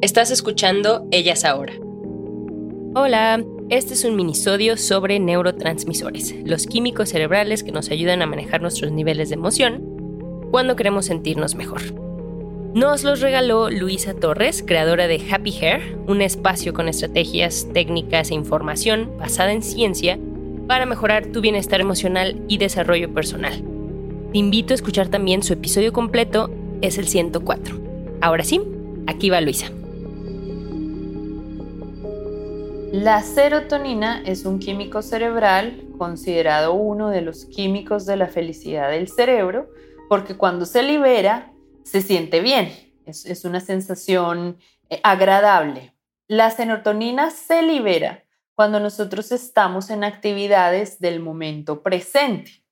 Estás escuchando Ellas ahora. Hola, este es un minisodio sobre neurotransmisores, los químicos cerebrales que nos ayudan a manejar nuestros niveles de emoción cuando queremos sentirnos mejor. Nos los regaló Luisa Torres, creadora de Happy Hair, un espacio con estrategias, técnicas e información basada en ciencia para mejorar tu bienestar emocional y desarrollo personal. Te invito a escuchar también su episodio completo, es el 104. Ahora sí, aquí va Luisa. La serotonina es un químico cerebral considerado uno de los químicos de la felicidad del cerebro porque cuando se libera se siente bien, es, una sensación eh, agradable. La serotonina se libera cuando nosotros estamos en actividades del momento presente.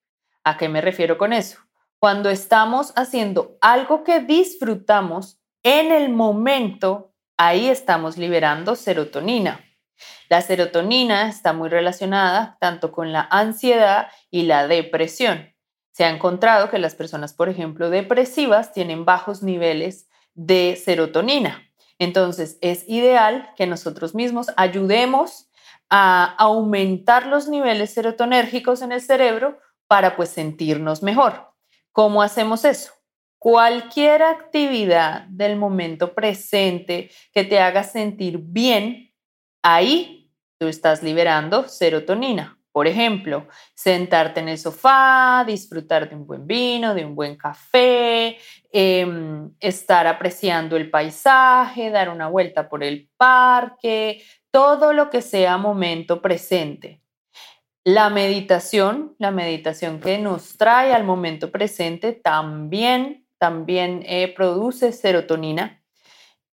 ¿A qué me refiero con eso? Cuando estamos haciendo algo que disfrutamos en el momento, ahí estamos liberando serotonina. La serotonina está muy relacionada tanto con la ansiedad y la depresión. Se ha encontrado que las personas, por ejemplo, depresivas tienen bajos niveles de serotonina. Entonces, es ideal que nosotros mismos ayudemos a aumentar los niveles serotonérgicos en el cerebro para pues sentirnos mejor. ¿Cómo hacemos eso? Cualquier actividad del momento presente que te haga sentir bien, ahí tú estás liberando serotonina. Por ejemplo, sentarte en el sofá, disfrutar de un buen vino, de un buen café, em, estar apreciando el paisaje, dar una vuelta por el parque, todo lo que sea momento presente. La meditación, la meditación que nos trae al momento presente, también, también eh, produce serotonina.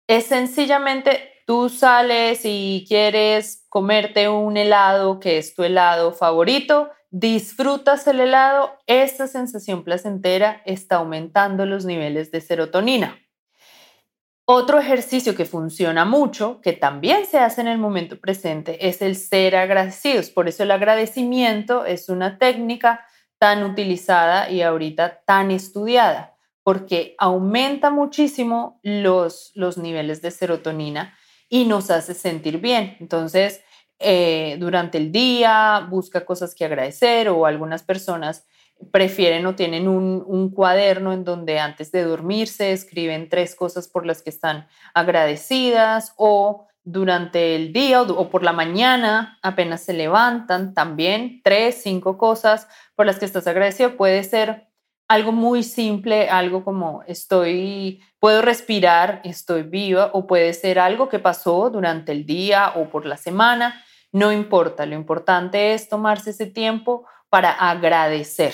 Es sencillamente tú sales y quieres comerte un helado que es tu helado favorito, disfrutas el helado, esta sensación placentera está aumentando los niveles de serotonina. Otro ejercicio que funciona mucho, que también se hace en el momento presente, es el ser agradecidos. Por eso el agradecimiento es una técnica tan utilizada y ahorita tan estudiada, porque aumenta muchísimo los, los niveles de serotonina y nos hace sentir bien. Entonces, eh, durante el día busca cosas que agradecer o algunas personas prefieren o tienen un, un, cuaderno en donde antes de dormirse escriben tres cosas por las que están agradecidas o durante el día o, por la mañana apenas se levantan también tres, cinco cosas por las que estás agradecido. Puede ser algo muy simple, algo como estoy, puedo respirar, estoy viva, o puede ser algo que pasó durante el día o por la semana, no importa, lo importante es tomarse ese tiempo para agradecer.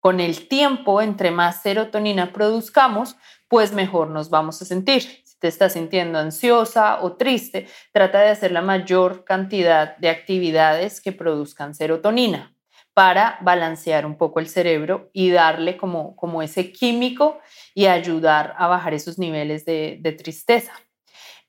Con el tiempo, entre más serotonina produzcamos, pues mejor nos vamos a sentir. Si te estás sintiendo ansiosa o triste, trata de hacer la mayor cantidad de actividades que produzcan serotonina para balancear un poco el cerebro y darle como, como ese químico y ayudar a bajar esos niveles de, tristeza.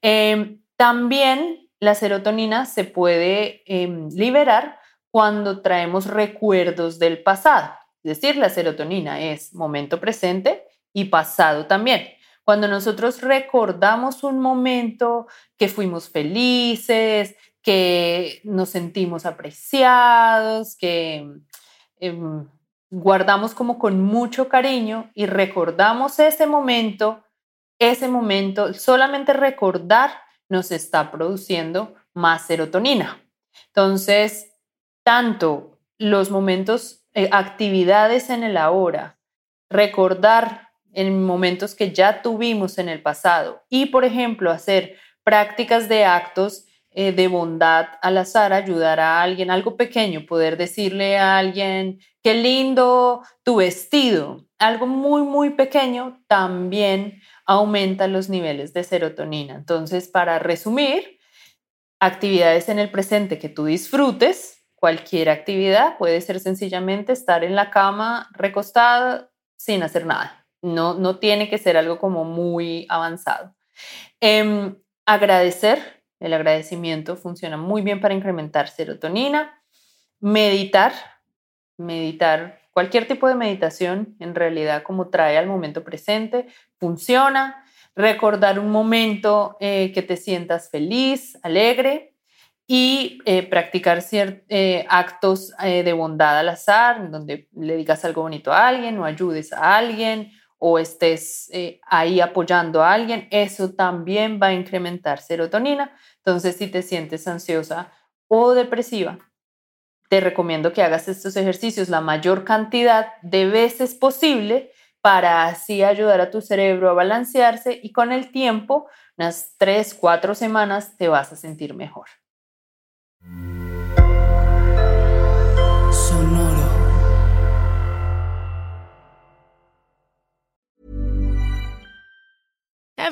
Em, también la serotonina se puede em, liberar cuando traemos recuerdos del pasado. Es decir, la serotonina es momento presente y pasado también. Cuando nosotros recordamos un momento que fuimos felices, que nos sentimos apreciados, que em, guardamos como con mucho cariño y recordamos ese momento, ese momento, solamente recordar nos está produciendo más serotonina. Entonces, tanto los momentos, eh, actividades en el ahora, recordar en momentos que ya tuvimos en el pasado y, por ejemplo, hacer prácticas de actos eh, de bondad al azar, ayudar a alguien, algo pequeño, poder decirle a alguien, qué lindo tu vestido, algo muy, muy pequeño, también aumenta los niveles de serotonina. Entonces, para resumir, actividades en el presente que tú disfrutes, cualquier actividad puede ser sencillamente estar en la cama recostada sin hacer nada. No, no tiene que ser algo como muy avanzado. Em, agradecer, el agradecimiento funciona muy bien para incrementar serotonina. Meditar, meditar, cualquier tipo de meditación en realidad como trae al momento presente, funciona. Recordar un momento eh, que te sientas feliz, alegre y eh, practicar eh, actos de bondad al azar, donde le digas algo bonito a alguien o ayudes a alguien o estés ahí apoyando a alguien, eso también va a incrementar serotonina. Entonces, si te sientes ansiosa o depresiva, te recomiendo que hagas estos ejercicios la mayor cantidad de veces posible para así ayudar a tu cerebro a balancearse y con el tiempo, unas tres, cuatro semanas, te vas a sentir mejor.